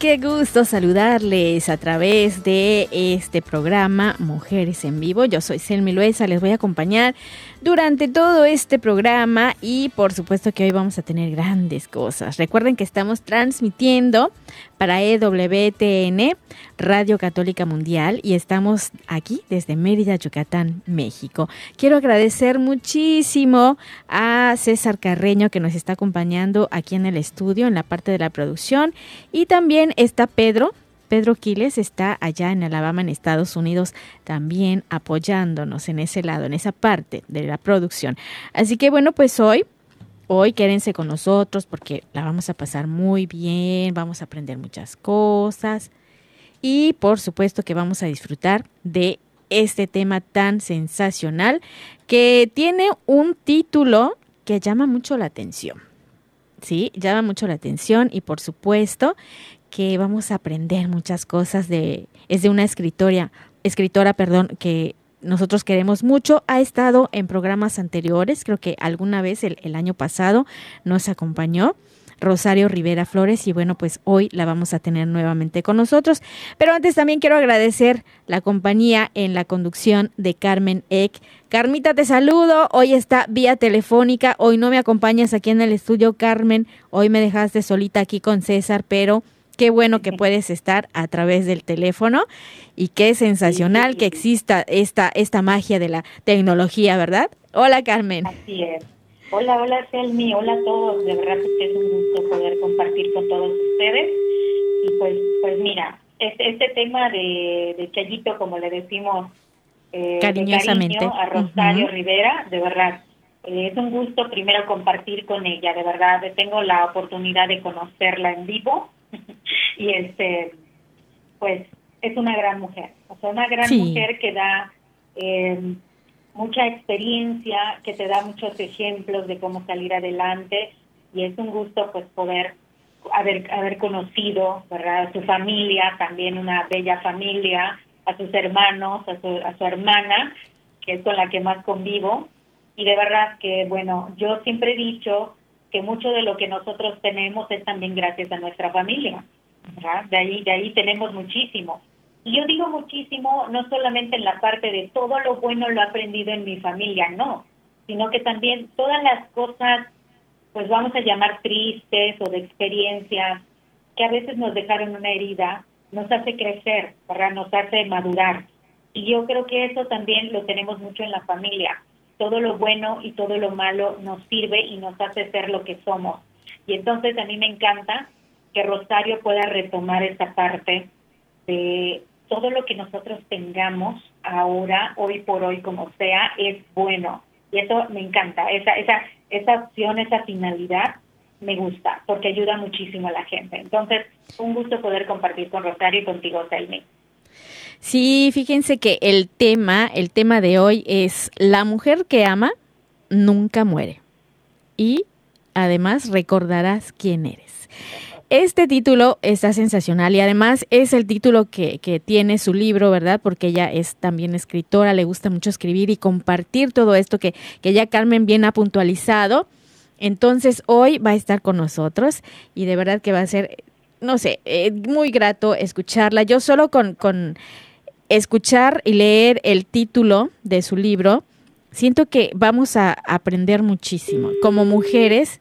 Qué gusto saludarles a través de este programa Mujeres en Vivo. Yo soy Selmi Luesa, les voy a acompañar durante todo este programa y por supuesto que hoy vamos a tener grandes cosas. Recuerden que estamos transmitiendo para EWTN, Radio Católica Mundial, y estamos aquí desde Mérida, Yucatán, México. Quiero agradecer muchísimo a César Carreño que nos está acompañando aquí en el estudio, en la parte de la producción, y también está Pedro, Pedro Quiles está allá en Alabama, en Estados Unidos, también apoyándonos en ese lado, en esa parte de la producción. Así que bueno, pues hoy, hoy quédense con nosotros porque la vamos a pasar muy bien, vamos a aprender muchas cosas y por supuesto que vamos a disfrutar de este tema tan sensacional que tiene un título que llama mucho la atención. Sí, llama mucho la atención y por supuesto que vamos a aprender muchas cosas de es de una escritora, escritora, perdón, que nosotros queremos mucho. Ha estado en programas anteriores, creo que alguna vez el, el año pasado nos acompañó. Rosario Rivera Flores y bueno, pues hoy la vamos a tener nuevamente con nosotros. Pero antes también quiero agradecer la compañía en la conducción de Carmen Eck. Carmita, te saludo. Hoy está vía telefónica. Hoy no me acompañas aquí en el estudio, Carmen. Hoy me dejaste solita aquí con César, pero Qué bueno que puedes estar a través del teléfono y qué sensacional que exista esta, esta magia de la tecnología, ¿verdad? Hola, Carmen. Así es. Hola, hola, Selmi. Hola a todos. De verdad que es un gusto poder compartir con todos ustedes. Y pues, pues mira, este, este tema de, de Chayito, como le decimos eh, de Cariñosamente. cariño a Rosario. Rivera, de verdad, eh, es un gusto primero compartir con ella. De verdad, tengo la oportunidad de conocerla en vivo. y este, pues, es una gran mujer. O sea, una gran Sí. mujer que da eh, mucha experiencia, que te da muchos ejemplos de cómo salir adelante y es un gusto pues poder haber, haber conocido ¿verdad? a su familia, también una bella familia, a sus hermanos, a su, a su hermana, que es con la que más convivo. Y de verdad que, bueno, yo siempre he dicho que mucho de lo que nosotros tenemos es también gracias a nuestra familia. ¿verdad? De ahí, de ahí tenemos muchísimo. Y yo digo muchísimo, no solamente en la parte de todo lo bueno lo he aprendido en mi familia, no, sino que también todas las cosas, pues vamos a llamar tristes o de experiencias, que a veces nos dejaron una herida, nos hace crecer, ¿verdad? Nos hace madurar. Y yo creo que eso también lo tenemos mucho en la familia. Todo lo bueno y todo lo malo nos sirve y nos hace ser lo que somos. Y entonces a mí me encanta que Rosario pueda retomar esa parte de todo lo que nosotros tengamos ahora, hoy por hoy, como sea, es bueno. Y eso me encanta, esa, esa, esa opción, esa finalidad me gusta, porque ayuda muchísimo a la gente. Entonces, un gusto poder compartir con Rosario y contigo, Selmi. Sí, fíjense que el tema, el tema de hoy es la mujer que ama nunca muere. Y además recordarás quién eres. Este título está sensacional y además es el título que, que, tiene su libro, ¿verdad? Porque ella es también escritora, le gusta mucho escribir y compartir todo esto que, que ya Carmen bien ha puntualizado. Entonces hoy va a estar con nosotros y de verdad que va a ser, no sé, eh, muy grato escucharla. Yo solo con, con escuchar y leer el título de su libro, siento que vamos a aprender muchísimo. Como mujeres,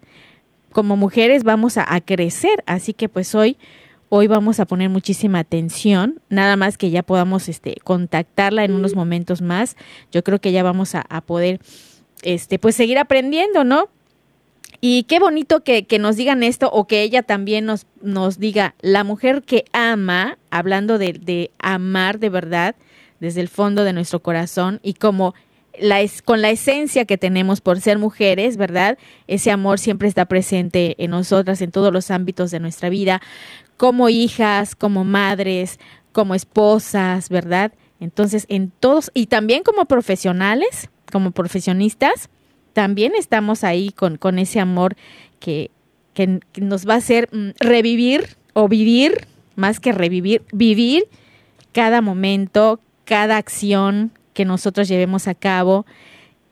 como mujeres vamos a, crecer, así que pues hoy hoy vamos a poner muchísima atención, nada más que ya podamos este, contactarla en unos momentos más. Yo creo que ya vamos a, a poder este, pues seguir aprendiendo, ¿no? Y qué bonito que, que, nos digan esto o que ella también nos, nos diga, la mujer que ama, hablando de, de amar de verdad desde el fondo de nuestro corazón y como con la esencia que tenemos por ser mujeres, ¿verdad? Ese amor siempre está presente en nosotras en todos los ámbitos de nuestra vida, como hijas, como madres, como esposas, ¿verdad? Entonces, en todos, y también como profesionales, como profesionistas, también estamos ahí con, con ese amor que, que, nos va a hacer mm, revivir o vivir, más que revivir, vivir cada momento, cada acción que nosotros llevemos a cabo,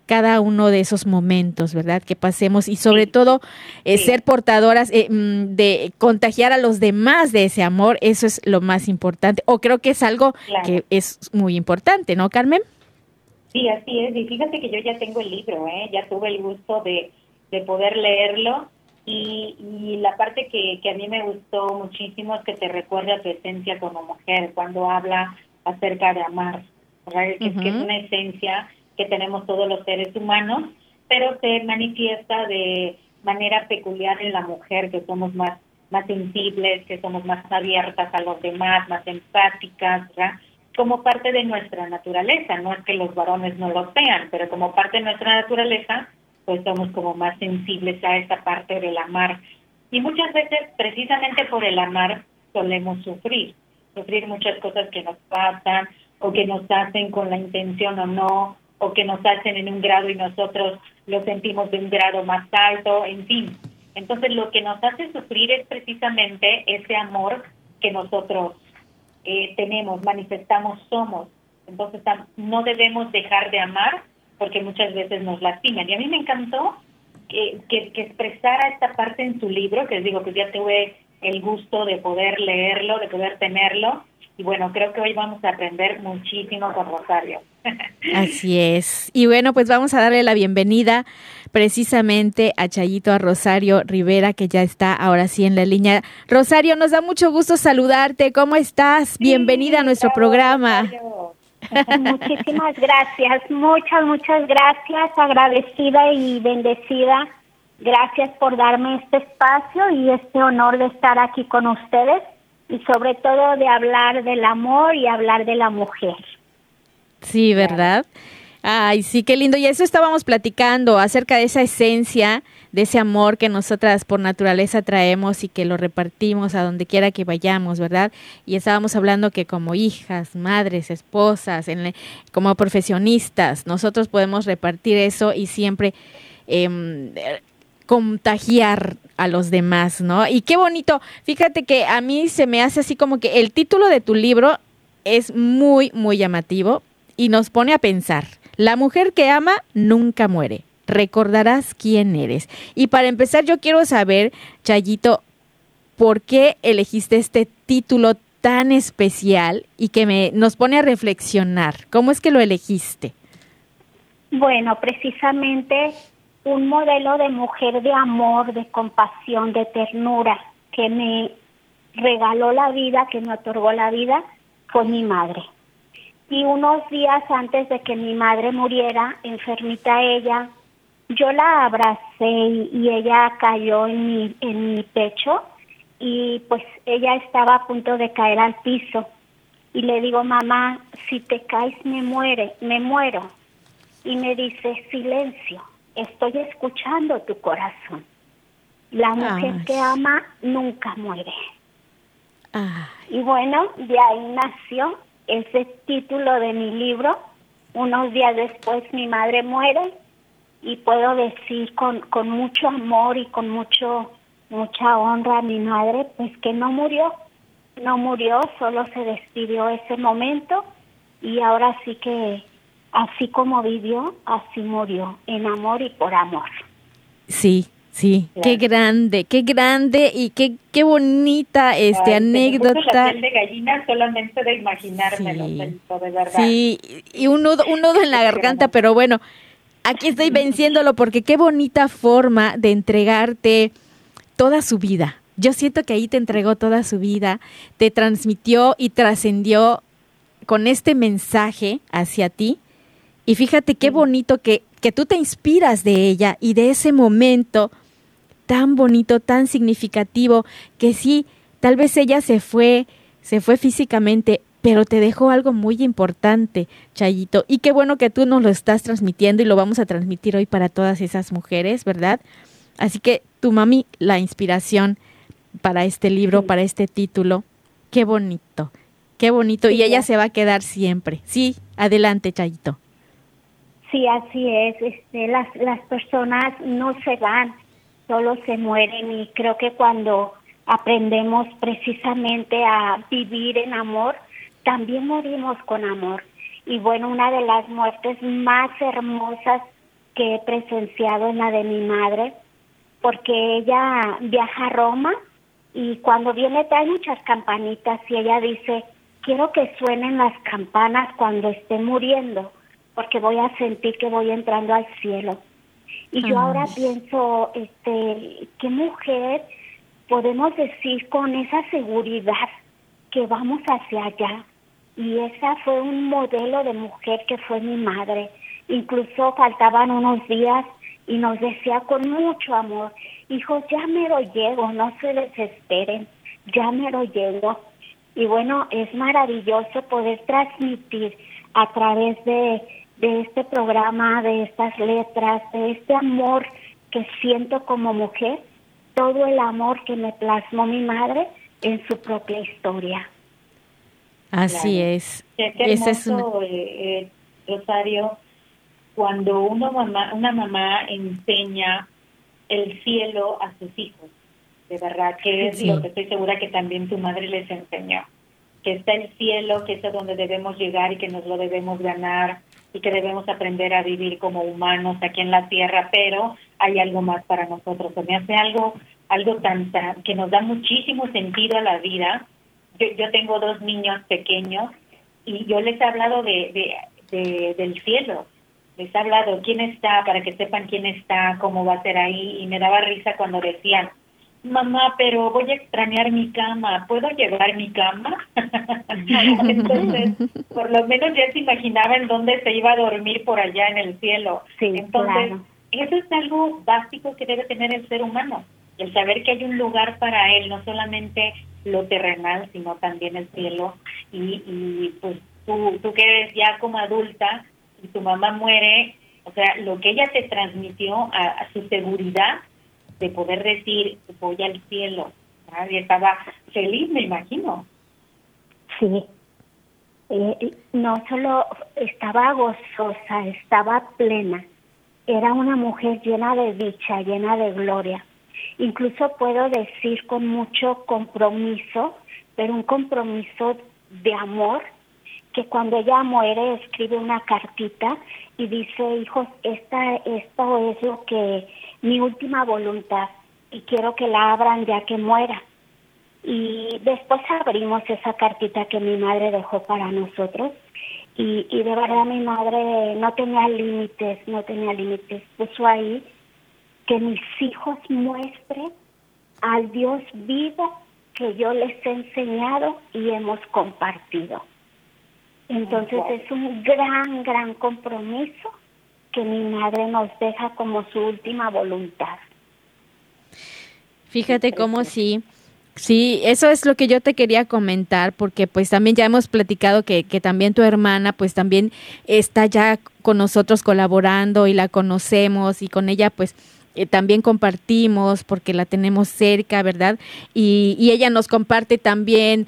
cada uno de esos momentos, ¿verdad? Que pasemos y sobre todo eh, ser portadoras eh, mm, de contagiar a los demás de ese amor, eso es lo más importante. O creo que es algo que es muy importante, ¿no, Carmen? Sí, así es. Y fíjate que yo ya tengo el libro, ¿eh? ya tuve el gusto de, de poder leerlo. Y, y la parte que, que a mí me gustó muchísimo es que te recuerda tu esencia como mujer cuando habla acerca de amar, que, que, es una esencia que tenemos todos los seres humanos, pero se manifiesta de manera peculiar en la mujer, que somos más, más sensibles, que somos más abiertas a los demás, más empáticas, ¿verdad? como parte de nuestra naturaleza, no es que los varones no lo sean, pero como parte de nuestra naturaleza, pues somos como más sensibles a esa parte del amar. Y muchas veces, precisamente por el amar, solemos sufrir, sufrir muchas cosas que nos pasan o que nos hacen con la intención o no, o que nos hacen en un grado y nosotros lo sentimos de un grado más alto, en fin. Entonces lo que nos hace sufrir es precisamente ese amor que nosotros eh, tenemos, manifestamos, somos. Entonces no debemos dejar de amar porque muchas veces nos lastiman. Y a mí me encantó que, que, expresara esta parte en su libro, que les digo que ya tuve el gusto de poder leerlo, de poder tenerlo. Y bueno, creo que hoy vamos a aprender muchísimo con Rosario. Así es. Y bueno, pues vamos a darle la bienvenida precisamente a Chayito, a Rosario Rivera, que ya está ahora sí en la línea. Rosario, nos da mucho gusto saludarte. ¿Cómo estás? Bienvenida a nuestro programa. Muchísimas gracias, muchas, muchas gracias, agradecida y bendecida. Gracias por darme este espacio y este honor de estar aquí con ustedes y sobre todo de hablar del amor y hablar de la mujer. Sí, ¿verdad? Ay, sí, qué lindo. Y eso estábamos platicando acerca de esa esencia, de ese amor que nosotras por naturaleza traemos y que lo repartimos a donde quiera que vayamos, ¿verdad? Y estábamos hablando que como hijas, madres, esposas, en, como profesionistas, nosotros podemos repartir eso y siempre em, contagiar a los demás, ¿no? Y qué bonito. Fíjate que a mí se me hace así como que el título de tu libro es muy, muy llamativo y nos pone a pensar. La mujer que ama nunca muere. Recordarás quién eres. Y para empezar, yo quiero saber, Chayito, ¿por qué elegiste este título tan especial y que me, nos pone a reflexionar? ¿Cómo es que lo elegiste? Bueno, precisamente un modelo de mujer de amor, de compasión, de ternura, que me regaló la vida, que me otorgó la vida, fue mi madre y unos días antes de que mi madre muriera, enfermita ella, yo la abracé y, ella cayó en mi, en mi pecho y pues ella estaba a punto de caer al piso. Y le digo, mamá, si te caes me muere, me muero. Y me dice, silencio, estoy escuchando tu corazón. La mujer que ama nunca muere. Y bueno, de ahí nació ese título de mi libro. Unos días después mi madre muere y puedo decir con, con mucho amor y con mucho mucha honra a mi madre, pues que no murió, no murió, solo se despidió ese momento y ahora sí que así como vivió, así murió, en amor y por amor. Sí, Sí, qué grande, qué grande y qué, qué bonita este anécdota. de gallina solamente de imaginármelo, sí. de verdad. Sí, y un nudo, un nudo en la garganta, pero bueno, aquí estoy venciéndolo porque qué bonita forma de entregarte toda su vida. Yo siento que ahí te entregó toda su vida, te transmitió y trascendió con este mensaje hacia ti. Y fíjate qué bonito que, que tú te inspiras de ella y de ese momento tan bonito, tan significativo, que sí, tal vez ella se fue, se fue físicamente, pero te dejó algo muy importante, Chayito. Y qué bueno que tú nos lo estás transmitiendo y lo vamos a transmitir hoy para todas esas mujeres, ¿verdad? Así que tu mami, la inspiración para este libro, para este título, qué bonito, qué bonito. y ella se va a quedar siempre. Sí, adelante, Chayito. Sí, así es. Este, las, las personas no se van, solo se mueren y creo que cuando aprendemos precisamente a vivir en amor, también morimos con amor. Y bueno, una de las muertes más hermosas que he presenciado es la de mi madre, porque ella viaja a Roma y cuando viene trae muchas campanitas y ella dice, quiero que suenen las campanas cuando esté muriendo, porque voy a sentir que voy entrando al cielo. Y yo ahora pienso, este, qué mujer podemos decir con esa seguridad que vamos hacia allá, y esa fue un modelo de mujer que fue mi madre. Incluso faltaban unos días y nos decía con mucho amor, hijos, ya me lo llego, no se desesperen, ya me lo llego. Y bueno, es maravilloso poder transmitir a través de, de este programa, de estas letras, de este amor que siento como mujer, todo el amor que me plasmó mi madre en su propia historia. Así es. Qué, hermoso, eh, eh, Rosario, cuando una mamá, una mamá enseña el cielo a sus hijos. De verdad, que es lo que estoy segura que también tu madre les enseñó. Que está el cielo, que es a donde debemos llegar y que nos lo debemos ganar y que debemos aprender a vivir como humanos aquí en la tierra, pero hay algo más para nosotros. Se me hace algo, algo tan, que nos da muchísimo sentido a la vida yo, tengo dos niños pequeños y yo les he hablado de, de, del cielo. Les he hablado quién está, para que sepan quién está, cómo va a ser ahí. Y me daba risa cuando decían, mamá, pero voy a extrañar mi cama, ¿puedo llevar mi cama? Entonces, por lo menos ya se imaginaba en dónde se iba a dormir por allá en el cielo. Entonces, eso es algo básico que debe tener el ser humano, el saber que hay un lugar para él, no solamente lo terrenal, sino también el cielo. Y, y pues tú, tú que eres ya como adulta y tu mamá muere, o sea, lo que ella te transmitió a, su seguridad de poder decir, voy al cielo. Y estaba feliz, me imagino. Sí. Eh, no solo estaba gozosa, estaba plena. Era una mujer llena de dicha, llena de gloria. Incluso puedo decir con mucho compromiso, pero un compromiso de amor, que cuando ella muere escribe una cartita y dice, hijos, esta, esto es lo que mi última voluntad y quiero que la abran ya que muera. Y después abrimos esa cartita que mi madre dejó para nosotros y, y de verdad mi madre no tenía límites, no tenía límites, puso ahí que mis hijos muestren al Dios vivo que yo les he enseñado y hemos compartido. Entonces es un gran, gran compromiso que mi madre nos deja como su última voluntad. Fíjate cómo sí. Sí, eso es lo que yo te quería comentar, porque pues también ya hemos platicado que, que también tu hermana pues también está ya con nosotros colaborando y la conocemos y con ella pues eh, también compartimos porque la tenemos cerca, ¿verdad? Y, y ella nos comparte también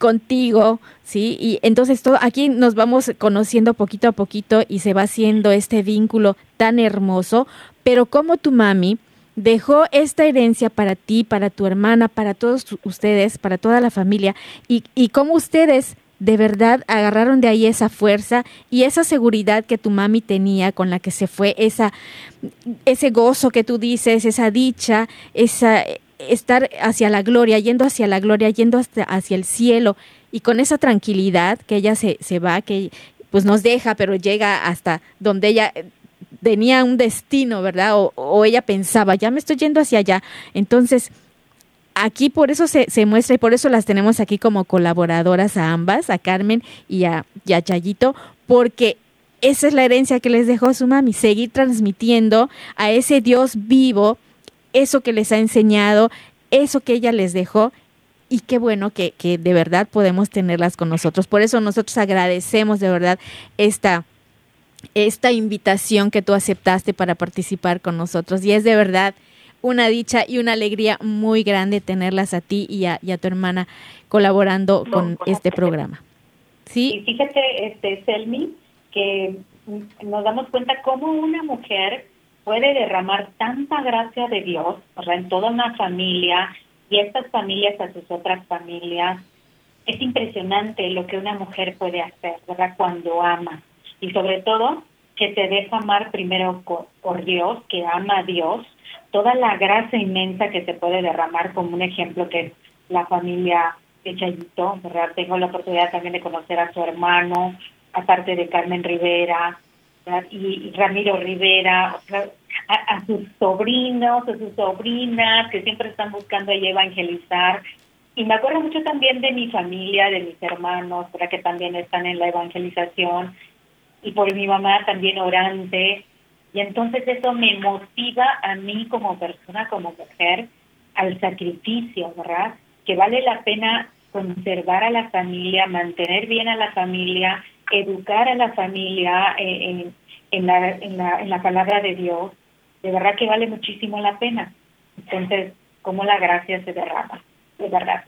contigo, ¿sí? Y entonces todo, aquí nos vamos conociendo poquito a poquito y se va haciendo este vínculo tan hermoso, pero como tu mami dejó esta herencia para ti, para tu hermana, para todos ustedes, para toda la familia, y, y cómo ustedes de verdad agarraron de ahí esa fuerza y esa seguridad que tu mami tenía con la que se fue, esa, ese gozo que tú dices, esa dicha, esa estar hacia la gloria, yendo hacia la gloria, yendo hasta, hacia el cielo y con esa tranquilidad que ella se, se va, que pues nos deja, pero llega hasta donde ella tenía un destino, ¿verdad? O, ella pensaba, ya me estoy yendo hacia allá. Entonces, aquí por eso se, se, muestra y por eso las tenemos aquí como colaboradoras a ambas, a Carmen y a, y a Chayito, porque esa es la herencia que les dejó su mami, seguir transmitiendo a ese Dios vivo eso que les ha enseñado, eso que ella les dejó y qué bueno que, que, de verdad podemos tenerlas con nosotros. Por eso nosotros agradecemos de verdad esta, esta invitación que tú aceptaste para participar con nosotros. Y es de verdad una dicha y una alegría muy grande tenerlas a ti y a, tu hermana colaborando con este programa. ¿Sí? Y fíjate, este, Selmi, que nos damos cuenta cómo una mujer puede derramar tanta gracia de Dios en toda una familia y estas familias a sus otras familias. Es impresionante lo que una mujer puede hacer, ¿verdad? Cuando ama y sobre todo que te deja amar primero por, Dios, que ama a Dios, toda la gracia inmensa que se puede derramar, como un ejemplo que es la familia de Chayito, ¿verdad? Tengo la oportunidad también de conocer a su hermano, aparte de Carmen Rivera y Ramiro Rivera, a, sus sobrinos, a sus sobrinas que siempre están buscando ahí evangelizar. Y me acuerdo mucho también de mi familia, de mis hermanos, para que también están en la evangelización y por mi mamá también orante. Y entonces eso me motiva a mí como persona, como mujer, al sacrificio, ¿verdad? Que vale la pena conservar a la familia, mantener bien a la familia, educar a la familia en, la, en, la, en la palabra de Dios. De verdad que vale muchísimo la pena. Entonces, como la gracia se derrama, de verdad.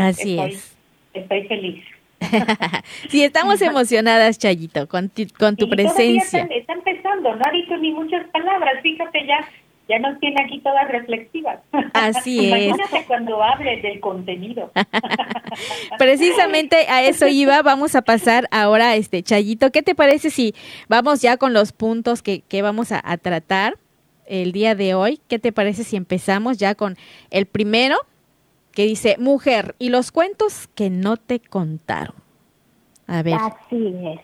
Así es. Estoy feliz. sí, estamos emocionadas, Chayito, con tu, con tu presencia. Está, empezando, no ha dicho ni muchas palabras, fíjate ya, ya nos tiene aquí todas reflexivas. Así es. Imagínate cuando hable del contenido. Precisamente a eso iba, vamos a pasar ahora, este Chayito, ¿qué te parece si vamos ya con los puntos que, que vamos a, a tratar el día de hoy? ¿Qué te parece si empezamos ya con el primero? que dice, mujer, y los cuentos que no te contaron. A ver. Así es.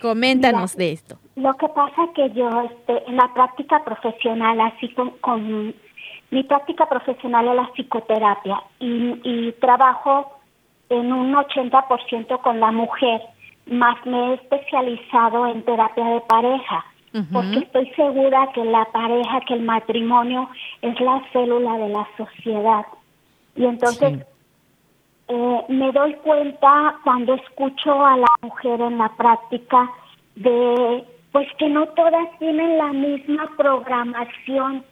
Coméntanos de esto. Lo que pasa que yo, este, en la práctica profesional, así con, mi práctica profesional es la psicoterapia y, trabajo en un 80% con la mujer, más me he especializado en terapia de pareja, porque estoy segura que la pareja, que el matrimonio es la célula de la sociedad. Y entonces eh, me doy cuenta cuando escucho a la mujer en la práctica de pues que no todas tienen la misma programación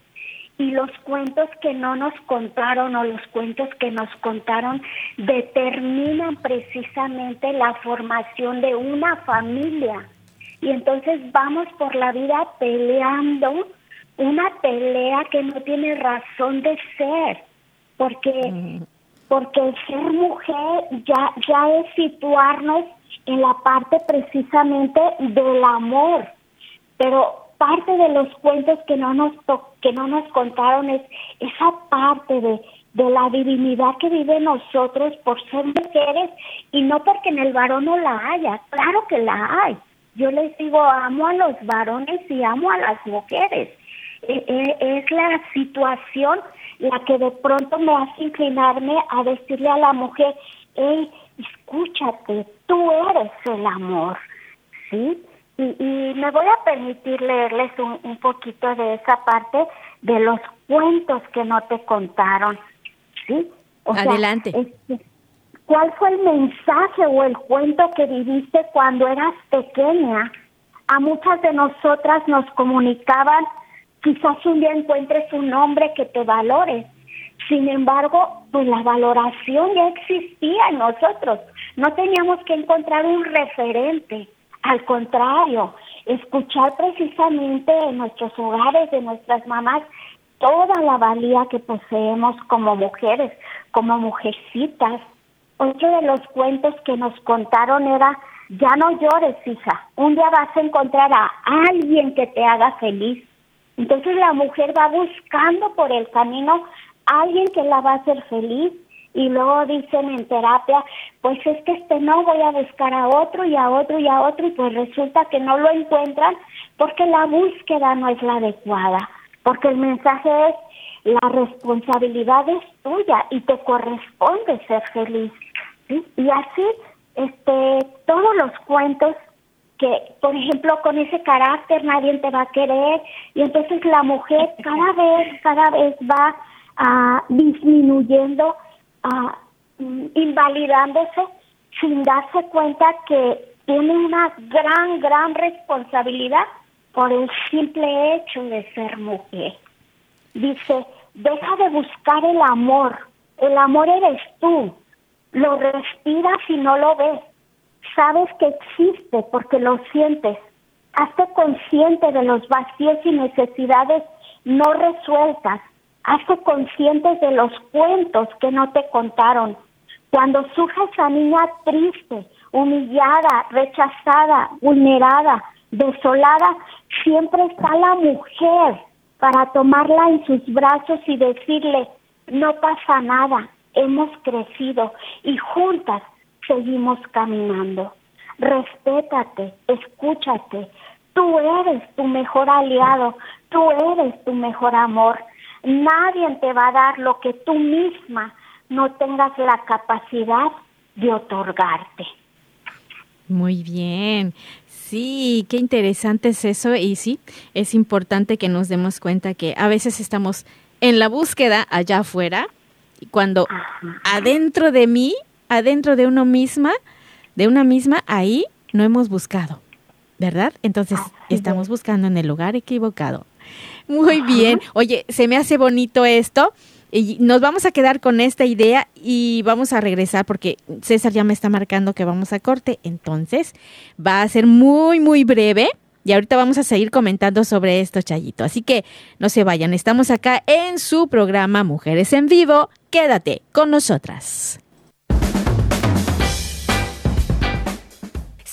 y los cuentos que no nos contaron o los cuentos que nos contaron determinan precisamente la formación de una familia. Y entonces vamos por la vida peleando una pelea que no tiene razón de ser porque porque ser mujer ya ya es situarnos en la parte precisamente del amor pero parte de los cuentos que no nos que no nos contaron es esa parte de de la divinidad que vive en nosotros por ser mujeres y no porque en el varón no la haya, claro que la hay. Yo les digo, amo a los varones y amo a las mujeres. E, e, es la situación la que de pronto me hace inclinarme a decirle a la mujer, hey, escúchate, tú eres el amor, ¿sí? Y, y me voy a permitir leerles un, un poquito de esa parte de los cuentos que no te contaron, ¿sí? Adelante. Este, ¿Cuál fue el mensaje o el cuento que viviste cuando eras pequeña? A muchas de nosotras nos comunicaban Quizás un día encuentres un hombre que te valore. Sin embargo, pues la valoración ya existía en nosotros. No teníamos que encontrar un referente. Al contrario, escuchar precisamente en nuestros hogares, de nuestras mamás, toda la valía que poseemos como mujeres, como mujercitas. Otro de los cuentos que nos contaron era, ya no llores, hija, un día vas a encontrar a alguien que te haga feliz. Entonces la mujer va buscando por el camino a alguien que la va a hacer feliz y luego dicen en terapia, pues es que este no voy a buscar a otro y a otro y a otro y pues resulta que no lo encuentran porque la búsqueda no es la adecuada, porque el mensaje es la responsabilidad es tuya y te corresponde ser feliz. Y así, este, todos los cuentos que, por ejemplo, con ese carácter nadie te va a querer. Y entonces la mujer cada vez, cada vez va a disminuyendo, a invalidándose sin darse cuenta que tiene una gran, gran responsabilidad por el simple hecho de ser mujer. Dice, deja de buscar el amor, el amor eres tú, lo respiras y no lo ves, sabes que existe porque lo sientes, hazte consciente de los vacíos y necesidades no resueltas, hazte consciente de los cuentos que no te contaron. Cuando surge esa niña triste, humillada, rechazada, vulnerada, desolada, siempre está la mujer para tomarla en sus brazos y decirle, no pasa nada, hemos crecido y juntas seguimos caminando. Respétate, escúchate, tú eres tu mejor aliado, tú eres tu mejor amor. Nadie te va a dar lo que tú misma no tengas la capacidad de otorgarte. Muy bien. Sí, qué interesante es eso y sí, es importante que nos demos cuenta que a veces estamos en la búsqueda allá afuera y cuando adentro de mí, adentro de uno misma, de una misma, ahí no hemos buscado, ¿verdad? Entonces estamos buscando en el lugar equivocado. Muy bien. Oye, se me hace bonito esto. Y nos vamos a quedar con esta idea y vamos a regresar porque César ya me está marcando que vamos a corte. Entonces, va a ser muy, muy breve. Y ahorita vamos a seguir comentando sobre esto, Chayito. Así que no se vayan, estamos acá en su programa Mujeres en Vivo. Quédate con nosotras.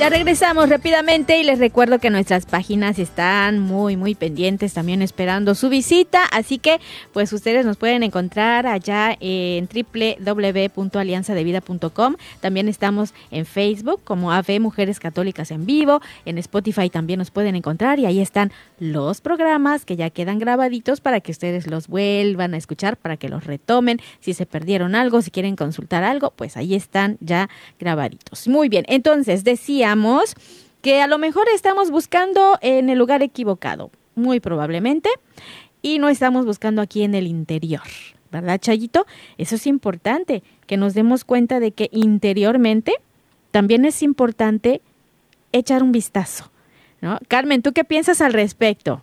Ya regresamos rápidamente y les recuerdo que nuestras páginas están muy, muy pendientes, también esperando su visita. Así que, pues ustedes nos pueden encontrar allá en www.alianzadevida.com. También estamos en Facebook como AV Mujeres Católicas en Vivo. En Spotify también nos pueden encontrar y ahí están los programas que ya quedan grabaditos para que ustedes los vuelvan a escuchar, para que los retomen. Si se perdieron algo, si quieren consultar algo, pues ahí están ya grabaditos. Muy bien, entonces decía que a lo mejor estamos buscando en el lugar equivocado, muy probablemente, y no estamos buscando aquí en el interior. ¿Verdad, Chayito? Eso es importante, que nos demos cuenta de que interiormente también es importante echar un vistazo. ¿no? Carmen, ¿tú qué piensas al respecto?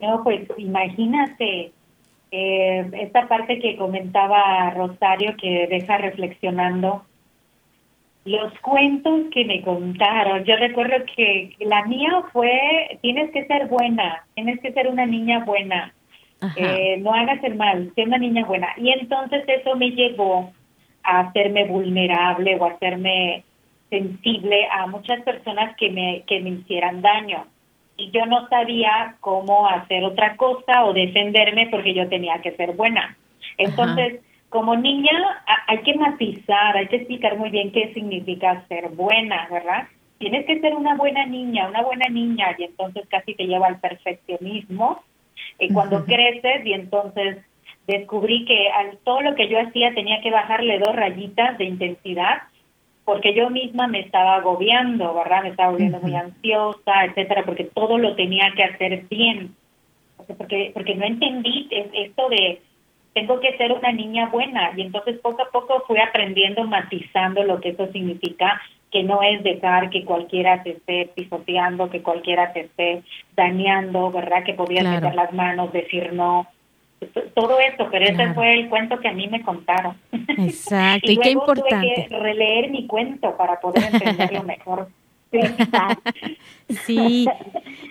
No, pues imagínate eh, esta parte que comentaba Rosario que deja reflexionando los cuentos que me contaron. Yo recuerdo que la mía fue, tienes que ser buena, tienes que ser una niña buena, eh, no hagas el mal, sé una niña buena. Y entonces eso me llevó a hacerme vulnerable o a hacerme sensible a muchas personas que me, que me hicieran daño. Y yo no sabía cómo hacer otra cosa o defenderme porque yo tenía que ser buena. Entonces, como niña hay que matizar, hay que explicar muy bien qué significa ser buena, ¿verdad? Tienes que ser una buena niña, una buena niña, y entonces casi te lleva al perfeccionismo. Y cuando creces, y entonces descubrí que al, todo lo que yo hacía tenía que bajarle dos rayitas de intensidad, porque yo misma me estaba agobiando, ¿verdad? Me estaba volviendo muy ansiosa, etcétera, porque todo lo tenía que hacer bien. Porque, porque no entendí esto de tengo que ser una niña buena y entonces poco a poco fui aprendiendo, matizando lo que eso significa, que no es dejar que cualquiera te esté pisoteando, que cualquiera te esté dañando, ¿verdad? Que podías meter las manos, decir no, todo eso, pero ese fue el cuento que a mí me contaron. Exacto, y, qué importante. Tuve que releer mi cuento para poder entenderlo mejor. Sí,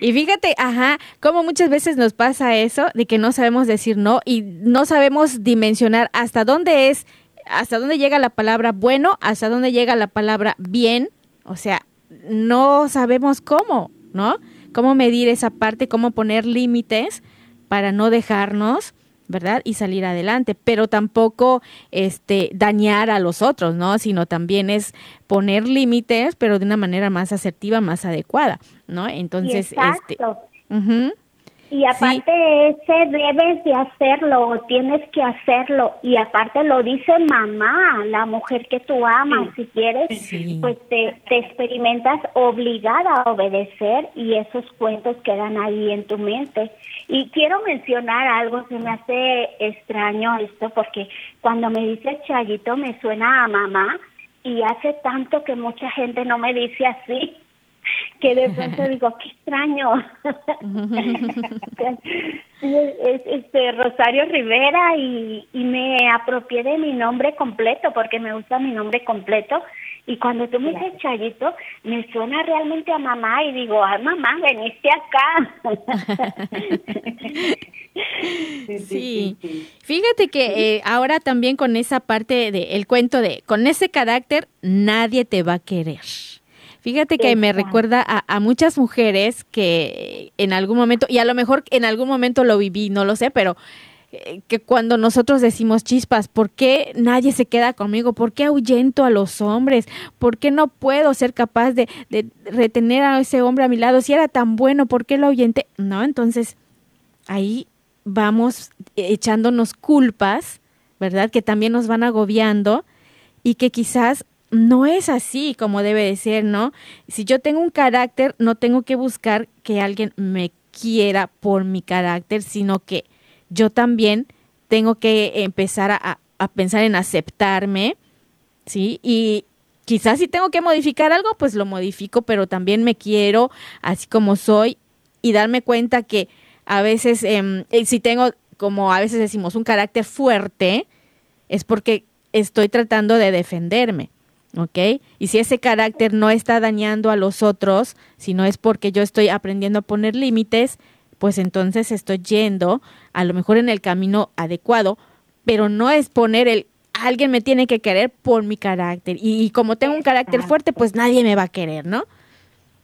y fíjate, ajá, como muchas veces nos pasa eso de que no sabemos decir no y no sabemos dimensionar hasta dónde es, hasta dónde llega la palabra bueno, hasta dónde llega la palabra bien, o sea, no sabemos cómo, ¿no? Cómo medir esa parte, cómo poner límites para no dejarnos ¿verdad? Y salir adelante, pero tampoco este dañar a los otros, ¿no? Sino también es poner límites, pero de una manera más asertiva, más adecuada, ¿no? Entonces, este y aparte ese debes de hacerlo o tienes que hacerlo. Y aparte lo dice mamá, la mujer que tú amas, si quieres, pues te, te, experimentas obligada a obedecer y esos cuentos quedan ahí en tu mente. Y quiero mencionar algo, se me hace extraño esto porque cuando me dice Chayito me suena a mamá y hace tanto que mucha gente no me dice así que de pronto digo, qué extraño. es, este Rosario Rivera y, y me apropié de mi nombre completo porque me gusta mi nombre completo. Y cuando tú me dices Chayito, me suena realmente a mamá y digo, ay mamá, veniste acá. sí. Fíjate que eh, ahora también con esa parte del el cuento de, con ese carácter, nadie te va a querer. Fíjate que me recuerda a, muchas mujeres que en algún momento, y a lo mejor en algún momento lo viví, no lo sé, pero eh, que cuando nosotros decimos chispas, ¿por qué nadie se queda conmigo? ¿Por qué ahuyento a los hombres? ¿Por qué no puedo ser capaz de, de retener a ese hombre a mi lado? Si era tan bueno, ¿por qué lo ahuyenté? No, entonces ahí vamos echándonos culpas, ¿verdad? Que también nos van agobiando y que quizás no es así como debe de ser, ¿no? Si yo tengo un carácter, no tengo que buscar que alguien me quiera por mi carácter, sino que yo también tengo que empezar a, pensar en aceptarme, ¿sí? Y quizás si tengo que modificar algo, pues lo modifico, pero también me quiero así como soy y darme cuenta que a veces, em, eh, si tengo, como a veces decimos, un carácter fuerte, es porque estoy tratando de defenderme. ¿Ok? Y si ese carácter no está dañando a los otros, sino es porque yo estoy aprendiendo a poner límites, pues entonces estoy yendo a lo mejor en el camino adecuado, pero no es poner el alguien me tiene que querer por mi carácter y, como tengo un carácter fuerte, pues nadie me va a querer, ¿no?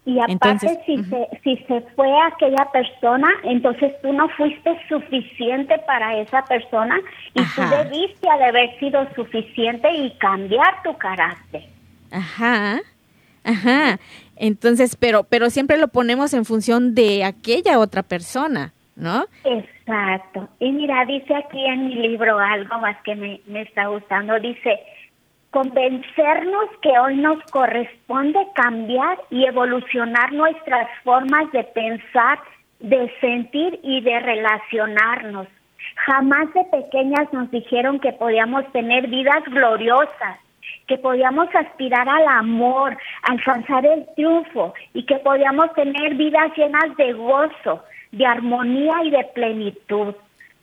Y aparte, si, se, si se fue aquella persona, entonces tú no fuiste suficiente para esa persona y tú debiste haber sido suficiente y cambiar tu carácter. Ajá, ajá. Entonces, pero, pero siempre lo ponemos en función de aquella otra persona, ¿no? Exacto. Y mira, dice aquí en mi libro algo más que me, me está gustando. Dice, convencernos que hoy nos corresponde cambiar y evolucionar nuestras formas de pensar, de sentir y de relacionarnos. Jamás de pequeñas nos dijeron que podíamos tener vidas gloriosas, que podíamos aspirar al amor, alcanzar el triunfo y que podíamos tener vidas llenas de gozo, de armonía y de plenitud.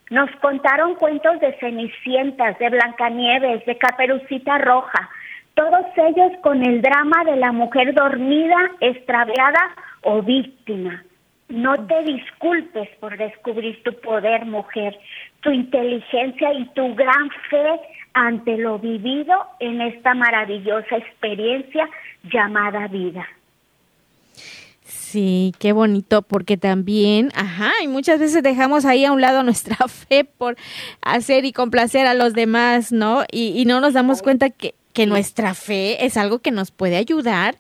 Nos contaron cuentos de Cenicientas, de Blancanieves, de Caperucita Roja, todos ellos con el drama de la mujer dormida, extraviada o víctima. No te disculpes por descubrir tu poder, mujer. tu inteligencia y tu gran fe ante lo vivido en esta maravillosa experiencia llamada vida. Sí, qué bonito, porque también, ajá, y muchas veces dejamos ahí a un lado nuestra fe por hacer y complacer a los demás, ¿no? Y, no nos damos cuenta que, que nuestra fe es algo que nos puede ayudar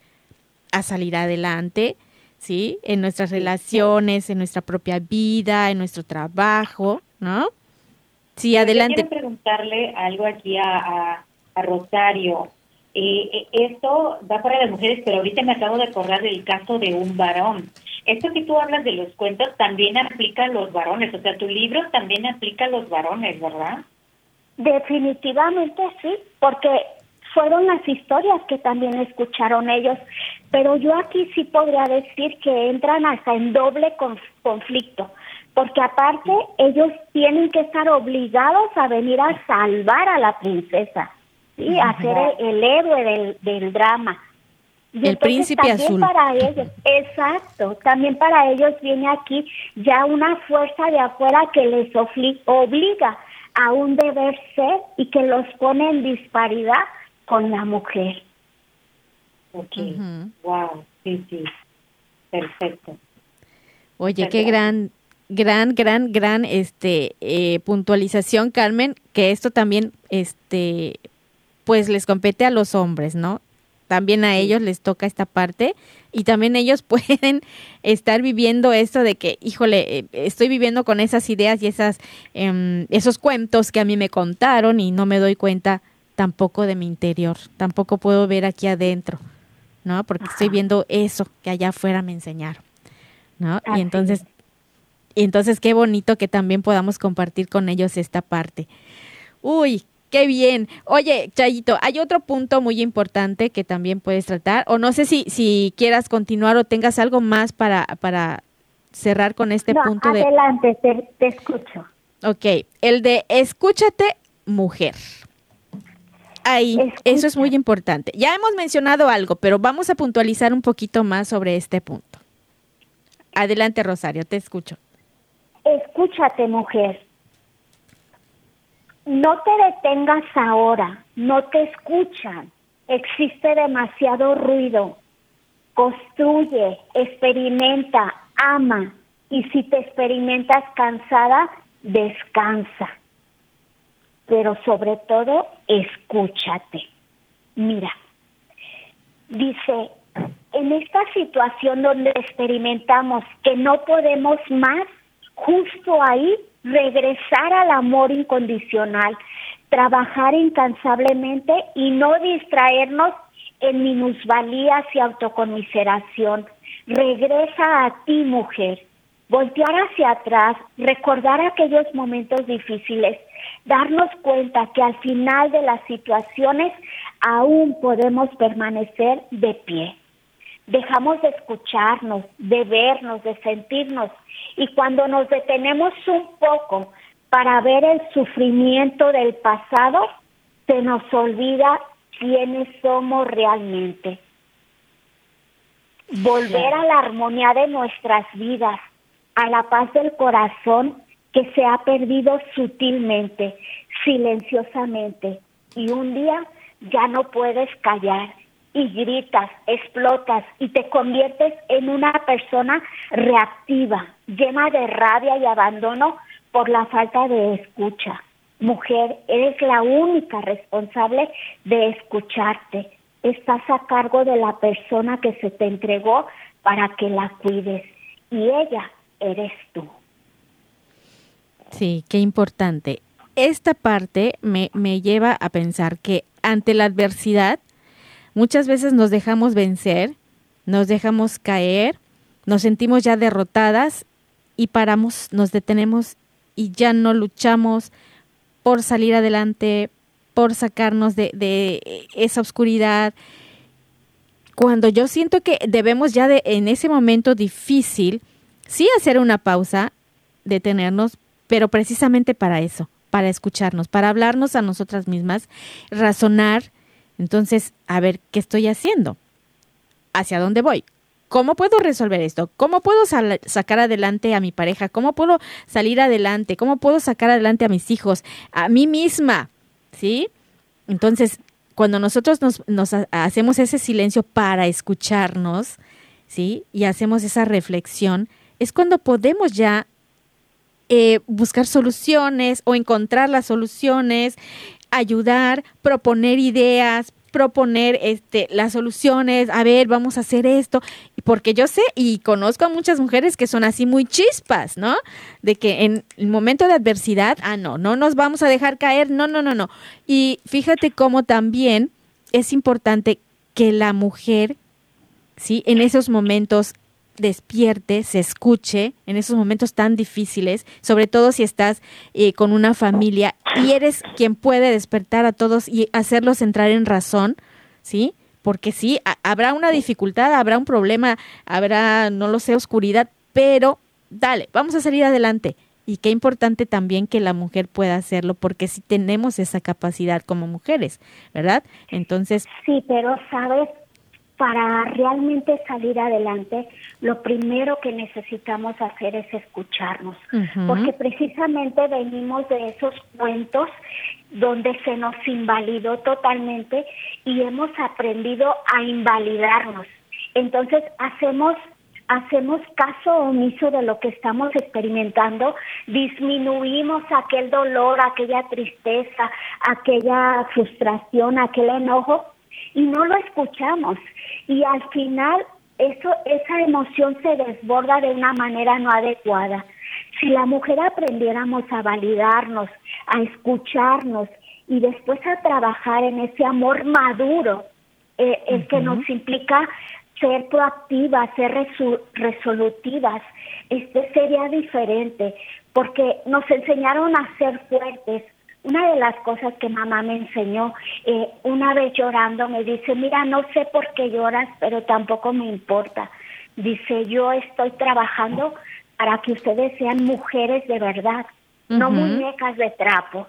a salir adelante, ¿sí? En nuestras relaciones, en nuestra propia vida, en nuestro trabajo, ¿no? Sí, adelante. quiero preguntarle algo aquí a, a Rosario. Eh, eh, esto va para las mujeres, pero ahorita me acabo de acordar del caso de un varón. Esto que tú hablas de los cuentos también aplica a los varones, o sea, tu libro también aplica a los varones, ¿verdad? Definitivamente sí, porque fueron las historias que también escucharon ellos, pero yo aquí sí podría decir que entran hasta en doble conflicto, porque aparte ellos tienen que estar obligados a venir a salvar a la princesa ¿sí? a ser el, héroe del, drama. el príncipe azul. Para ellos, exacto, también para ellos viene aquí ya una fuerza de afuera que les obliga a un deber ser y que los pone en disparidad con la mujer. Ok, wow, sí, sí, perfecto. Oye, qué gran, gran, gran, gran, este, eh, puntualización, Carmen, que esto también, este, pues les compete a los hombres, ¿no? También a ellos les toca esta parte y también ellos pueden estar viviendo esto de que, híjole, eh, estoy viviendo con esas ideas y esas, em, esos cuentos que a mí me contaron y no me doy cuenta tampoco de mi interior, tampoco puedo ver aquí adentro, ¿no? Porque estoy viendo eso que allá afuera me enseñaron, ¿no? Y entonces, y entonces qué bonito que también podamos compartir con ellos esta parte. Uy, Qué bien. Oye, Chayito, hay otro punto muy importante que también puedes tratar, o no sé si, si quieras continuar o tengas algo más para, para cerrar con este punto de... Adelante, te, te escucho. Ok, el de escúchate, mujer. Ahí, eso es muy importante. Ya hemos mencionado algo, pero vamos a puntualizar un poquito más sobre este punto. Adelante, Rosario, te escucho. Escúchate, mujer. No te detengas ahora, no te escuchan, existe demasiado ruido. Construye, experimenta, ama y si te experimentas cansada, descansa. Pero sobre todo, escúchate. Mira, dice, en esta situación donde experimentamos que no podemos más, justo ahí regresar al amor incondicional, trabajar incansablemente y no distraernos en minusvalías y autoconmiseración. Regresa a ti, mujer. Voltear hacia atrás, recordar aquellos momentos difíciles, darnos cuenta que al final de las situaciones aún podemos permanecer de pie dejamos de escucharnos, de vernos, de sentirnos. Y cuando nos detenemos un poco para ver el sufrimiento del pasado, se nos olvida quiénes somos realmente. Volver a la armonía de nuestras vidas, a la paz del corazón que se ha perdido sutilmente, silenciosamente. Y un día ya no puedes callar y gritas, explotas y te conviertes en una persona reactiva, llena de rabia y abandono por la falta de escucha. Mujer, eres la única responsable de escucharte. Estás a cargo de la persona que se te entregó para que la cuides y ella eres tú. Sí, qué importante. Esta parte me, me lleva a pensar que ante la adversidad Muchas veces nos dejamos vencer, nos dejamos caer, nos sentimos ya derrotadas y paramos, nos detenemos y ya no luchamos por salir adelante, por sacarnos de, esa oscuridad. Cuando yo siento que debemos ya de, en ese momento difícil, sí hacer una pausa, detenernos, pero precisamente para eso, para escucharnos, para hablarnos a nosotras mismas, razonar, entonces, a ver, ¿qué estoy haciendo? ¿Hacia dónde voy? ¿Cómo puedo resolver esto? ¿Cómo puedo sacar adelante a mi pareja? ¿Cómo puedo salir adelante? ¿Cómo puedo sacar adelante a mis hijos? A mí misma, ¿sí? Entonces, cuando nosotros nos, hacemos ese silencio para escucharnos, ¿sí? Y hacemos esa reflexión, es cuando podemos ya eh, buscar soluciones o encontrar las soluciones, ayudar, proponer ideas, proponer este las soluciones, a ver, vamos a hacer esto, porque yo sé y conozco a muchas mujeres que son así muy chispas, ¿no? De que en el momento de adversidad, ah, no, no nos vamos a dejar caer, no, no, no, no. Y fíjate cómo también es importante que la mujer, ¿sí? En esos momentos despierte, se escuche en esos momentos tan difíciles, sobre todo si estás eh, con una familia y eres quien puede despertar a todos y hacerlos entrar en razón, ¿sí? Porque sí, habrá una dificultad, habrá un problema, habrá, no lo sé, oscuridad, pero dale, vamos a salir adelante. Y qué importante también que la mujer pueda hacerlo, porque sí tenemos esa capacidad como mujeres, ¿verdad? Entonces... Sí, pero sabes, para realmente salir adelante, lo primero que necesitamos hacer es escucharnos, porque precisamente venimos de esos cuentos donde se nos invalidó totalmente y hemos aprendido a invalidarnos. Entonces hacemos hacemos caso omiso de lo que estamos experimentando, disminuimos aquel dolor, aquella tristeza, aquella frustración, aquel enojo y no lo escuchamos. Y al final eso esa emoción se desborda de una manera no adecuada. Si la mujer aprendiéramos a validarnos, a escucharnos y después a trabajar en ese amor maduro, eh, el que nos implica ser proactivas, ser resolutivas, este sería diferente, porque nos enseñaron a ser fuertes, una de las cosas que mamá me enseñó, eh, una vez llorando, me dice, mira, no sé por qué lloras, pero tampoco me importa. Dice, yo estoy trabajando para que ustedes sean mujeres de verdad, no muñecas de trapo.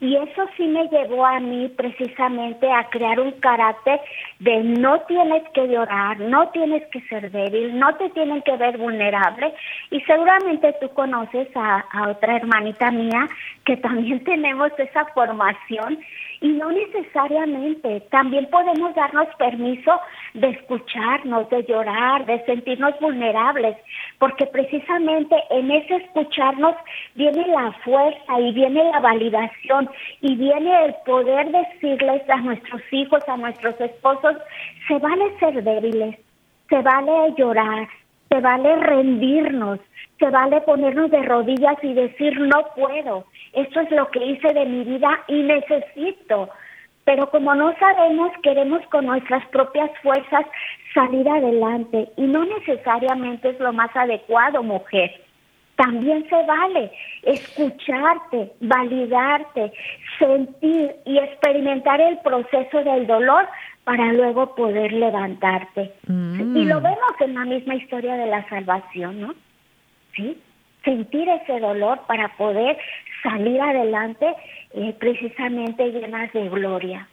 Y eso sí me llevó a mí precisamente a crear un carácter de no tienes que llorar, no tienes que ser débil, no te tienen que ver vulnerable. Y seguramente tú conoces a, a otra hermanita mía que también tenemos esa formación y no necesariamente. También podemos darnos permiso de escucharnos, de llorar, de sentirnos vulnerables, porque precisamente en ese escucharnos viene la fuerza y viene la validación y viene el poder decirles a nuestros hijos, a nuestros esposos, se vale ser débiles, se vale llorar, se vale rendirnos, se vale ponernos de rodillas y decir no puedo, esto es lo que hice de mi vida y necesito. Pero como no sabemos, queremos con nuestras propias fuerzas salir adelante y no necesariamente es lo más adecuado, mujer. También se vale escucharte, validarte, sentir y experimentar el proceso del dolor para luego poder levantarte. Mm. Y lo vemos en la misma historia de la salvación, ¿no? ¿Sí? Sentir ese dolor para poder salir adelante eh, precisamente llenas de gloria.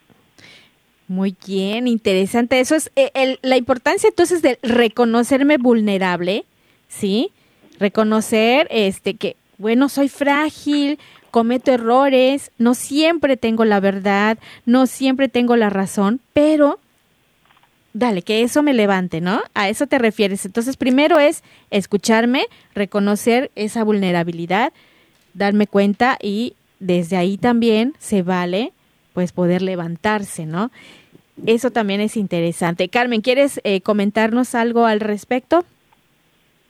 Muy bien, interesante. Eso es eh, la importancia entonces de reconocerme vulnerable, ¿sí? Reconocer este que, bueno, soy frágil, cometo errores, no siempre tengo la verdad, no siempre tengo la razón, pero dale, que eso me levante, ¿no? A eso te refieres. Entonces, primero es escucharme, reconocer esa vulnerabilidad, darme cuenta y desde ahí también se vale pues poder levantarse, ¿no? Eso también es interesante. Carmen, ¿quieres eh, comentarnos algo al respecto?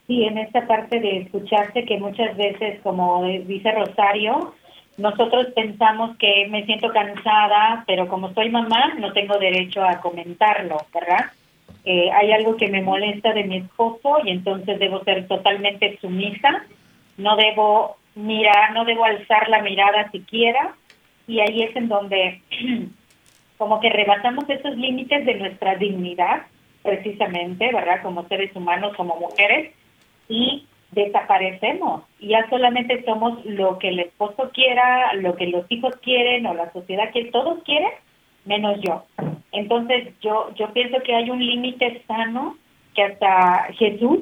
Sí, en esta parte de escucharse que muchas veces, como dice Rosario, nosotros pensamos que me siento cansada, pero como soy mamá, no tengo derecho a comentarlo, ¿verdad? Eh, hay algo que me molesta de mi esposo y entonces debo ser totalmente sumisa, no debo mirar, no debo alzar la mirada siquiera, y ahí es en donde como que rebasamos esos límites de nuestra dignidad, precisamente, ¿verdad? Como seres humanos, como mujeres, y desaparecemos. Ya solamente somos lo que el esposo quiera, lo que los hijos quieren o la sociedad que todos quieren, menos yo. Entonces yo yo pienso que hay un límite sano que hasta Jesús,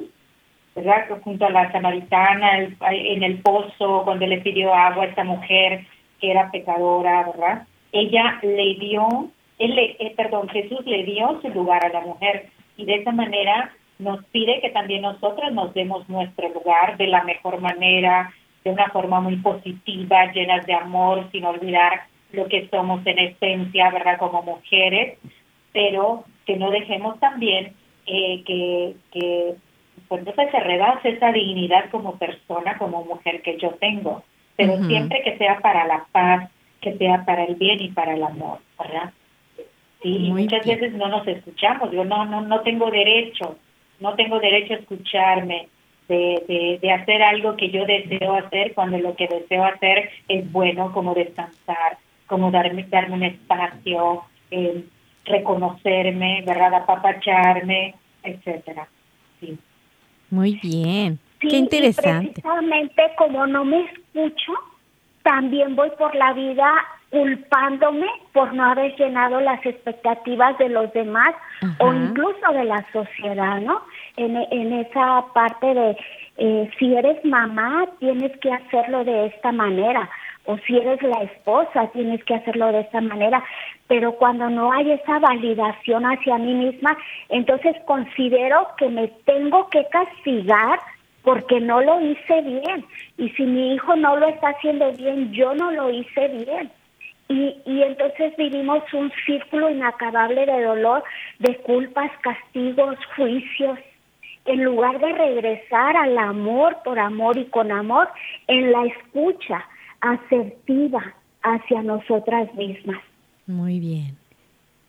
¿verdad? Junto a la samaritana en el pozo, cuando le pidió agua a esta mujer que era pecadora, ¿verdad? Ella le dio, él le, eh, perdón, Jesús le dio su lugar a la mujer y de esa manera nos pide que también nosotros nos demos nuestro lugar de la mejor manera, de una forma muy positiva, llenas de amor, sin olvidar lo que somos en esencia, ¿verdad? Como mujeres, pero que no dejemos también eh, que, que pues entonces se rebase esa dignidad como persona, como mujer que yo tengo, pero siempre que sea para la paz, que sea para el bien y para el amor, ¿verdad? Sí, muchas veces no nos escuchamos, yo no, no, no tengo derecho, no tengo derecho a escucharme, de, de, hacer algo que yo deseo hacer cuando lo que deseo hacer es bueno, como descansar, como darme, darme un espacio, eh, reconocerme, ¿verdad? Apapacharme, etcétera. Sí. Muy bien. Qué interesante. precisamente como no me escucho, también voy por la vida culpándome por no haber llenado las expectativas de los demás o incluso de la sociedad, ¿no? En, en esa parte de eh, si eres mamá tienes que hacerlo de esta manera o si eres la esposa tienes que hacerlo de esta manera, pero cuando no hay esa validación hacia mí misma, entonces considero que me tengo que castigar porque no lo hice bien. Y si mi hijo no lo está haciendo bien, yo no lo hice bien. Y, y entonces vivimos un círculo inacabable de dolor, de culpas, castigos, juicios, en lugar de regresar al amor por amor y con amor, en la escucha asertiva hacia nosotras mismas. Muy bien.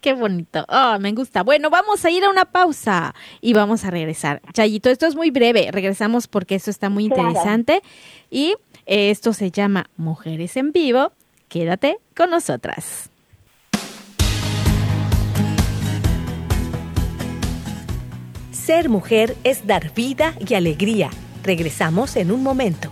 Qué bonito. Oh, me gusta. Bueno, vamos a ir a una pausa y vamos a regresar. Chayito, esto es muy breve. Regresamos porque esto está muy interesante. Y esto se llama Mujeres en Vivo Quédate con nosotras. Ser mujer es dar vida y alegría. Regresamos en un momento.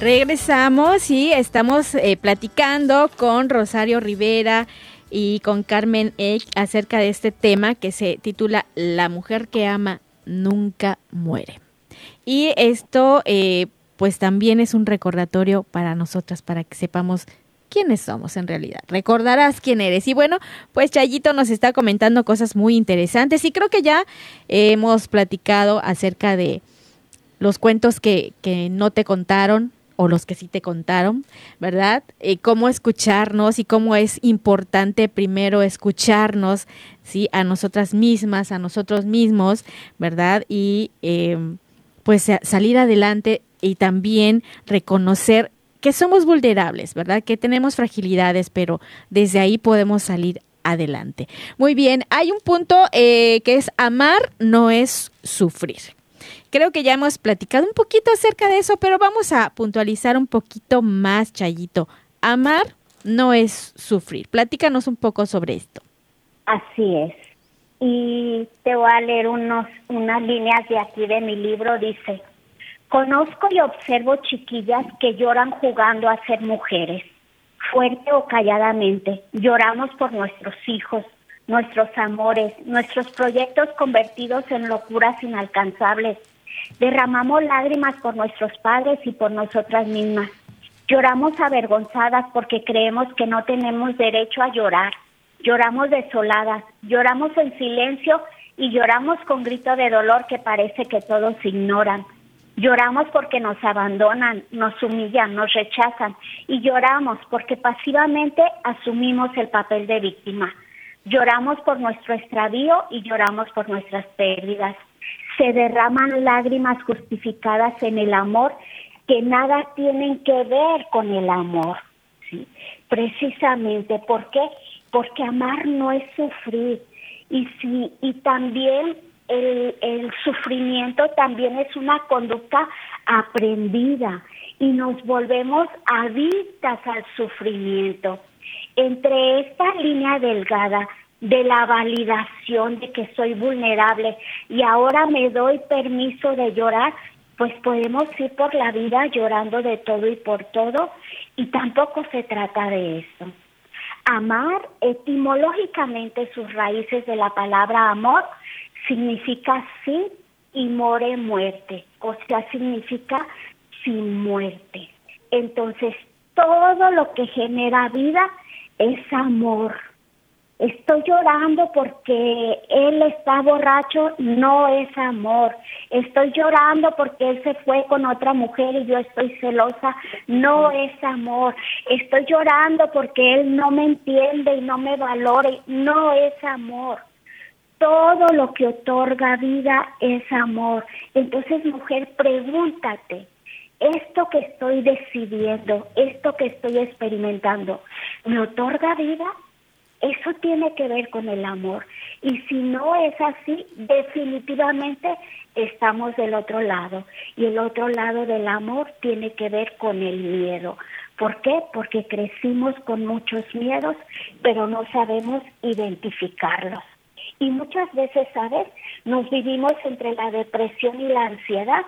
Regresamos y estamos eh, platicando con Rosario Rivera y con Carmen Eck acerca de este tema que se titula La mujer que ama nunca muere. Y esto eh, pues también es un recordatorio para nosotras, para que sepamos quiénes somos en realidad. Recordarás quién eres. Y bueno, pues Chayito nos está comentando cosas muy interesantes y creo que ya hemos platicado acerca de los cuentos que, que no te contaron, o los que sí te contaron, ¿verdad? Eh, cómo escucharnos y cómo es importante primero escucharnos, ¿sí? A nosotras mismas, a nosotros mismos, ¿verdad? Y em, pues salir adelante y también reconocer que somos vulnerables, ¿verdad? Que tenemos fragilidades, pero desde ahí podemos salir adelante. Muy bien, hay un punto eh, que es amar no es sufrir. Creo que ya hemos platicado un poquito acerca de eso, pero vamos a puntualizar un poquito más, Chayito. Amar no es sufrir. Platícanos un poco sobre esto. Así es. Y te voy a leer unos, unas líneas de aquí de mi libro. Dice, conozco y observo chiquillas que lloran jugando a ser mujeres, fuerte o calladamente. Lloramos por nuestros hijos, nuestros amores, nuestros proyectos convertidos en locuras inalcanzables Derramamos lágrimas por nuestros padres y por nosotras mismas. Lloramos avergonzadas porque creemos que no tenemos derecho a llorar. Lloramos desoladas, lloramos en silencio y lloramos con grito de dolor que parece que todos ignoran. Lloramos porque nos abandonan, nos humillan, nos rechazan y lloramos porque pasivamente asumimos el papel de víctima. Lloramos por nuestro extravío y lloramos por nuestras pérdidas. Se derraman lágrimas justificadas en el amor que nada tienen que ver con el amor. ¿sí? Precisamente, ¿por qué? Porque amar no es sufrir. Y, si, y también el, el sufrimiento también es una conducta aprendida y nos volvemos adictas al sufrimiento. Entre esta línea delgada de la validación de que soy vulnerable y ahora me doy permiso de llorar, pues podemos ir por la vida llorando de todo y por todo y tampoco se trata de eso. Amar, etimológicamente sus raíces de la palabra amor, significa sí y more muerte, o sea, significa sin muerte. Entonces, todo lo que genera vida es amor. Estoy llorando porque él está borracho, no es amor. Estoy llorando porque él se fue con otra mujer y yo estoy celosa, no es amor. Estoy llorando porque él no me entiende y no me valore, no es amor. Todo lo que otorga vida es amor. Entonces, mujer, pregúntate, esto que estoy decidiendo, esto que estoy experimentando, ¿me otorga vida? Eso tiene que ver con el amor. Y si no es así, definitivamente estamos del otro lado. Y el otro lado del amor tiene que ver con el miedo. ¿Por qué? Porque crecimos con muchos miedos, pero no sabemos identificarlos. Y muchas veces, ¿sabes? Nos vivimos entre la depresión y la ansiedad,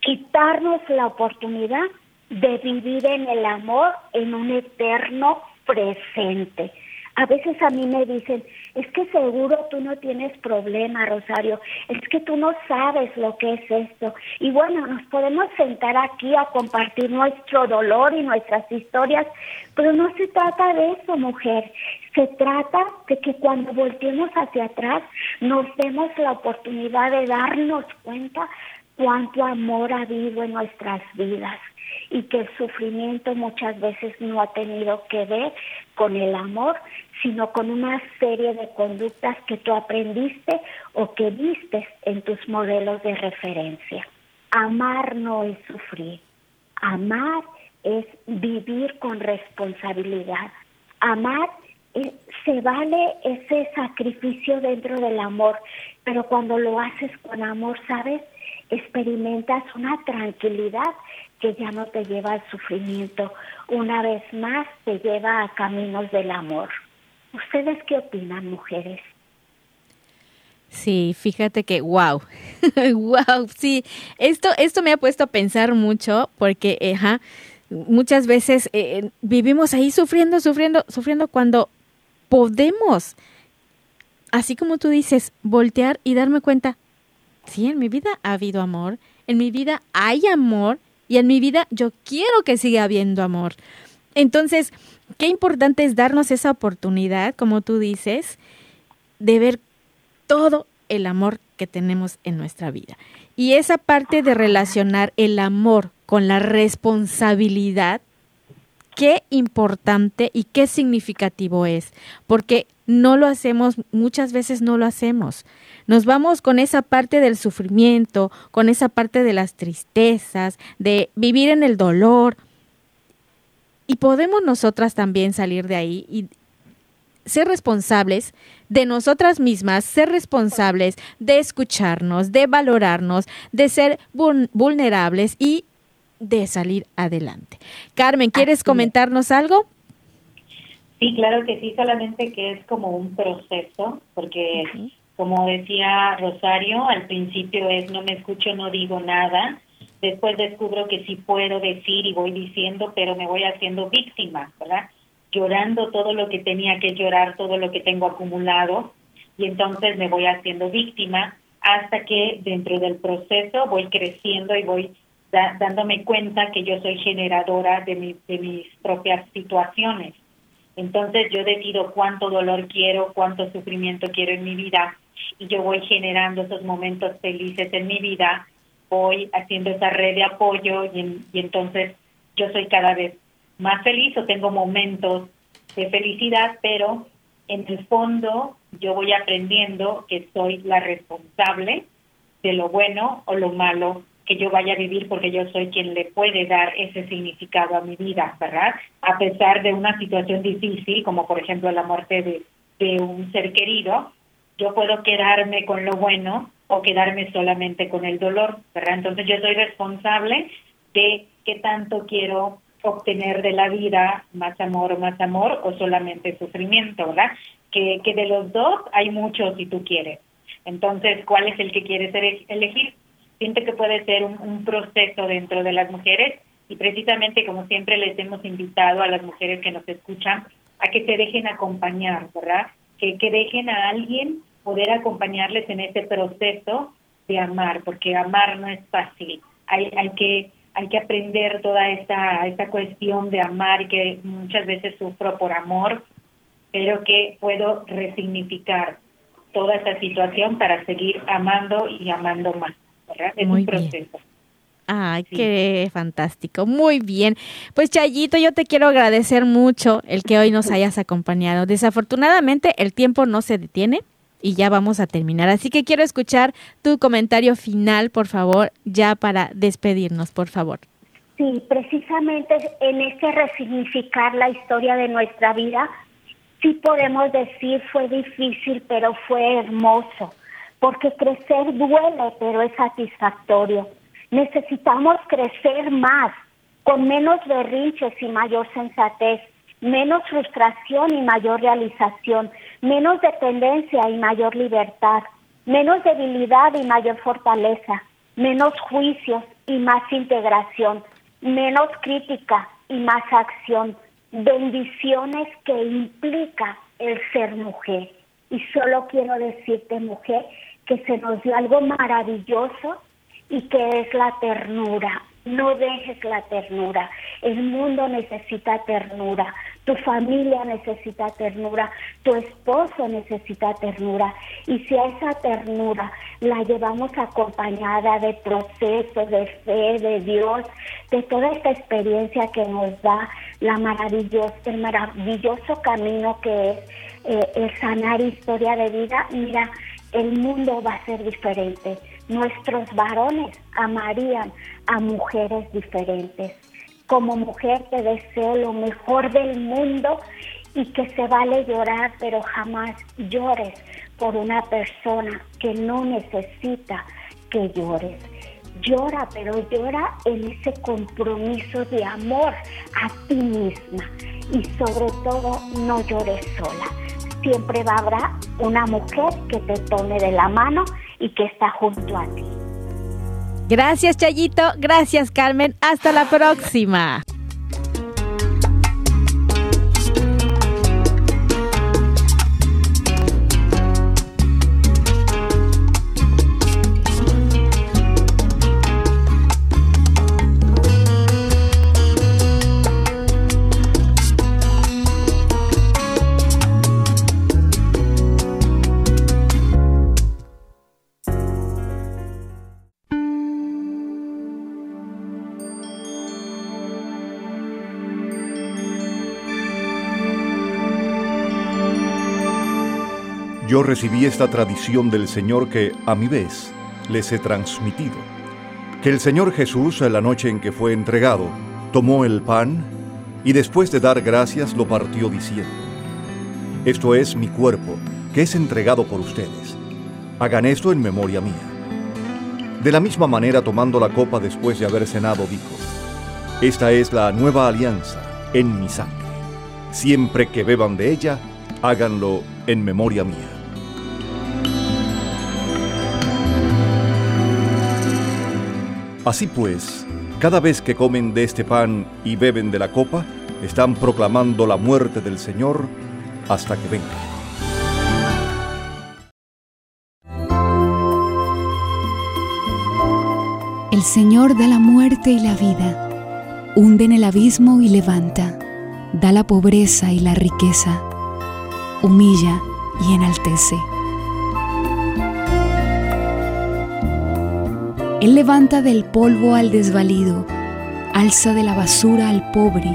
quitarnos la oportunidad de vivir en el amor en un eterno presente. A veces a mí me dicen, es que seguro tú no tienes problema, Rosario, es que tú no sabes lo que es esto. Y bueno, nos podemos sentar aquí a compartir nuestro dolor y nuestras historias, pero no se trata de eso, mujer. Se trata de que cuando volteemos hacia atrás nos demos la oportunidad de darnos cuenta cuánto amor ha habido en nuestras vidas y que el sufrimiento muchas veces no ha tenido que ver con el amor, sino con una serie de conductas que tú aprendiste o que viste en tus modelos de referencia. Amar no es sufrir, amar es vivir con responsabilidad. Amar se vale ese sacrificio dentro del amor, pero cuando lo haces con amor, ¿sabes? experimentas una tranquilidad que ya no te lleva al sufrimiento, una vez más te lleva a caminos del amor. ¿Ustedes qué opinan, mujeres? Sí, fíjate que wow, wow, sí, esto, esto me ha puesto a pensar mucho porque, muchas veces eh, vivimos ahí sufriendo, sufriendo, sufriendo cuando podemos, así como tú dices, voltear y darme cuenta, sí, en mi vida ha habido amor, en mi vida hay amor y en mi vida yo quiero que siga habiendo amor. Entonces, qué importante es darnos esa oportunidad, como tú dices, de ver todo el amor que tenemos en nuestra vida. Y esa parte de relacionar el amor con la responsabilidad, qué importante y qué significativo es, porque no lo hacemos, muchas veces no lo hacemos. Nos vamos con esa parte del sufrimiento, con esa parte de las tristezas, de vivir en el dolor. Y podemos nosotras también salir de ahí y ser responsables de nosotras mismas, ser responsables de escucharnos, de valorarnos, de ser vulnerables y de salir adelante. Carmen, ¿quieres comentarnos algo? Sí, claro que sí, solamente que es como un proceso, porque como decía Rosario, al principio es no me escucho, no digo nada, después descubro que sí puedo decir y voy diciendo, pero me voy haciendo víctima, ¿verdad? Llorando todo lo que tenía que llorar, todo lo que tengo acumulado, y entonces me voy haciendo víctima hasta que dentro del proceso voy creciendo y voy dándome cuenta que yo soy generadora de, de mis propias situaciones. Entonces yo decido cuánto dolor quiero, cuánto sufrimiento quiero en mi vida y yo voy generando esos momentos felices en mi vida, voy haciendo esa red de apoyo y, entonces yo soy cada vez más feliz o tengo momentos de felicidad, pero en el fondo yo voy aprendiendo que soy la responsable de lo bueno o lo malo que yo vaya a vivir porque yo soy quien le puede dar ese significado a mi vida, ¿verdad? A pesar de una situación difícil, como por ejemplo la muerte de, de un ser querido, yo puedo quedarme con lo bueno o quedarme solamente con el dolor, ¿verdad? Entonces yo soy responsable de qué tanto quiero obtener de la vida, más amor más amor o solamente sufrimiento, ¿verdad? Que, que de los dos hay mucho si tú quieres. Entonces, ¿cuál es el que quieres elegir? Siento que puede ser un, un proceso dentro de las mujeres y precisamente como siempre les hemos invitado a las mujeres que nos escuchan a que se dejen acompañar, ¿verdad? Que, que dejen a alguien poder acompañarles en ese proceso de amar, porque amar no es fácil. Hay, hay que hay que aprender toda esta, esta cuestión de amar que muchas veces sufro por amor, pero que puedo resignificar toda esta situación para seguir amando y amando más. Es un proceso. Ay, qué fantástico. Muy bien. Pues Chayito, yo te quiero agradecer mucho el que hoy nos hayas acompañado. Desafortunadamente el tiempo no se detiene y ya vamos a terminar. Así que quiero escuchar tu comentario final, por favor, ya para despedirnos, por favor. Sí, precisamente en este resignificar la historia de nuestra vida, sí podemos decir fue difícil, pero fue hermoso, porque crecer duele, pero es satisfactorio. Necesitamos crecer más, con menos berrinches y mayor sensatez menos frustración y mayor realización, menos dependencia y mayor libertad, menos debilidad y mayor fortaleza, menos juicios y más integración, menos crítica y más acción, bendiciones que implica el ser mujer. Y solo quiero decirte, mujer, que se nos dio algo maravilloso y que es la ternura. No dejes la ternura. El mundo necesita ternura. Tu familia necesita ternura. Tu esposo necesita ternura. Y si a esa ternura la llevamos acompañada de procesos, de fe, de Dios, de toda esta experiencia que nos da la maravillosa, el maravilloso camino que es eh, el sanar historia de vida, mira, el mundo va a ser diferente nuestros varones amarían a mujeres diferentes. Como mujer te deseo lo mejor del mundo y que se vale llorar, pero jamás llores por una persona que no necesita que llores. Llora, pero llora en ese compromiso de amor a ti misma y sobre todo no llores sola. Siempre habrá una mujer que te tome de la mano y que está junto a ti. Gracias Chayito, gracias Carmen, hasta la próxima. Yo recibí esta tradición del Señor que, a mi vez, les he transmitido. Que el Señor Jesús, la noche en que fue entregado, tomó el pan y después de dar gracias lo partió diciendo, Esto es mi cuerpo, que es entregado por ustedes. Hagan esto en memoria mía. De la misma manera, tomando la copa después de haber cenado, dijo, Esta es la nueva alianza en mi sangre. Siempre que beban de ella, háganlo en memoria mía. Así pues, cada vez que comen de este pan y beben de la copa, están proclamando la muerte del Señor hasta que venga. El Señor da la muerte y la vida, hunde en el abismo y levanta, da la pobreza y la riqueza, humilla y enaltece. Él levanta del polvo al desvalido, alza de la basura al pobre,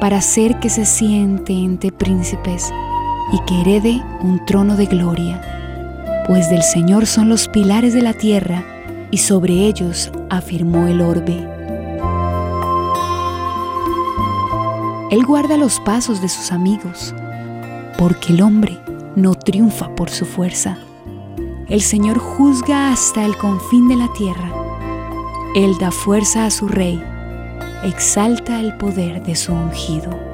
para hacer que se siente entre príncipes. y que herede un trono de gloria, pues del Señor son los pilares de la tierra y sobre ellos afirmó el orbe. Él guarda los pasos de sus amigos, porque el hombre no triunfa por su fuerza. El Señor juzga hasta el confín de la tierra. Él da fuerza a su rey, exalta el poder de su ungido.